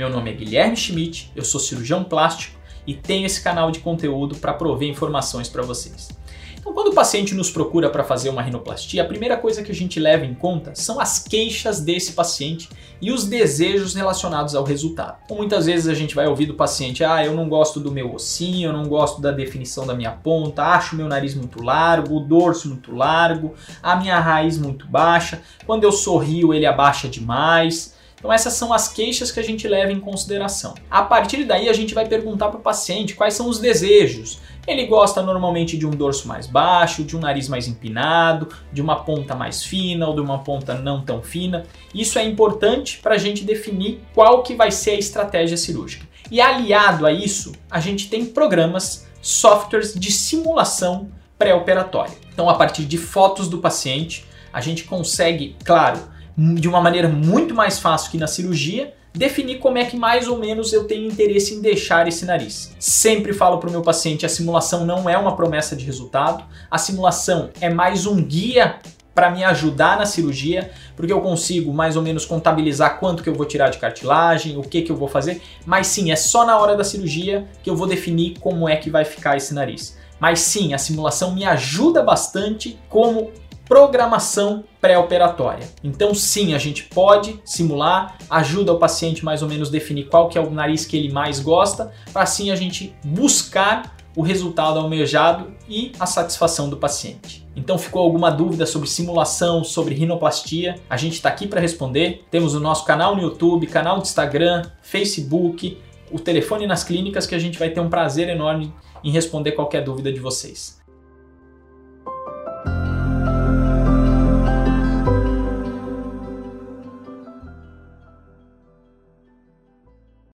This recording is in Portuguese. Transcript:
Meu nome é Guilherme Schmidt, eu sou cirurgião plástico e tenho esse canal de conteúdo para prover informações para vocês. Então, quando o paciente nos procura para fazer uma rinoplastia, a primeira coisa que a gente leva em conta são as queixas desse paciente e os desejos relacionados ao resultado. Então, muitas vezes a gente vai ouvir do paciente: ah, eu não gosto do meu ossinho, eu não gosto da definição da minha ponta, acho meu nariz muito largo, o dorso muito largo, a minha raiz muito baixa, quando eu sorrio ele abaixa demais. Então essas são as queixas que a gente leva em consideração. A partir daí a gente vai perguntar para o paciente quais são os desejos. Ele gosta normalmente de um dorso mais baixo, de um nariz mais empinado, de uma ponta mais fina ou de uma ponta não tão fina. Isso é importante para a gente definir qual que vai ser a estratégia cirúrgica. E aliado a isso, a gente tem programas, softwares de simulação pré-operatória. Então, a partir de fotos do paciente, a gente consegue, claro, de uma maneira muito mais fácil que na cirurgia, definir como é que mais ou menos eu tenho interesse em deixar esse nariz. Sempre falo para o meu paciente, a simulação não é uma promessa de resultado, a simulação é mais um guia para me ajudar na cirurgia, porque eu consigo mais ou menos contabilizar quanto que eu vou tirar de cartilagem, o que que eu vou fazer, mas sim, é só na hora da cirurgia que eu vou definir como é que vai ficar esse nariz. Mas sim, a simulação me ajuda bastante como programação pré-operatória. Então sim, a gente pode simular, ajuda o paciente mais ou menos definir qual que é o nariz que ele mais gosta, para assim a gente buscar o resultado almejado e a satisfação do paciente. Então ficou alguma dúvida sobre simulação, sobre rinoplastia? A gente está aqui para responder. Temos o nosso canal no YouTube, canal do Instagram, Facebook, o telefone nas clínicas que a gente vai ter um prazer enorme em responder qualquer dúvida de vocês.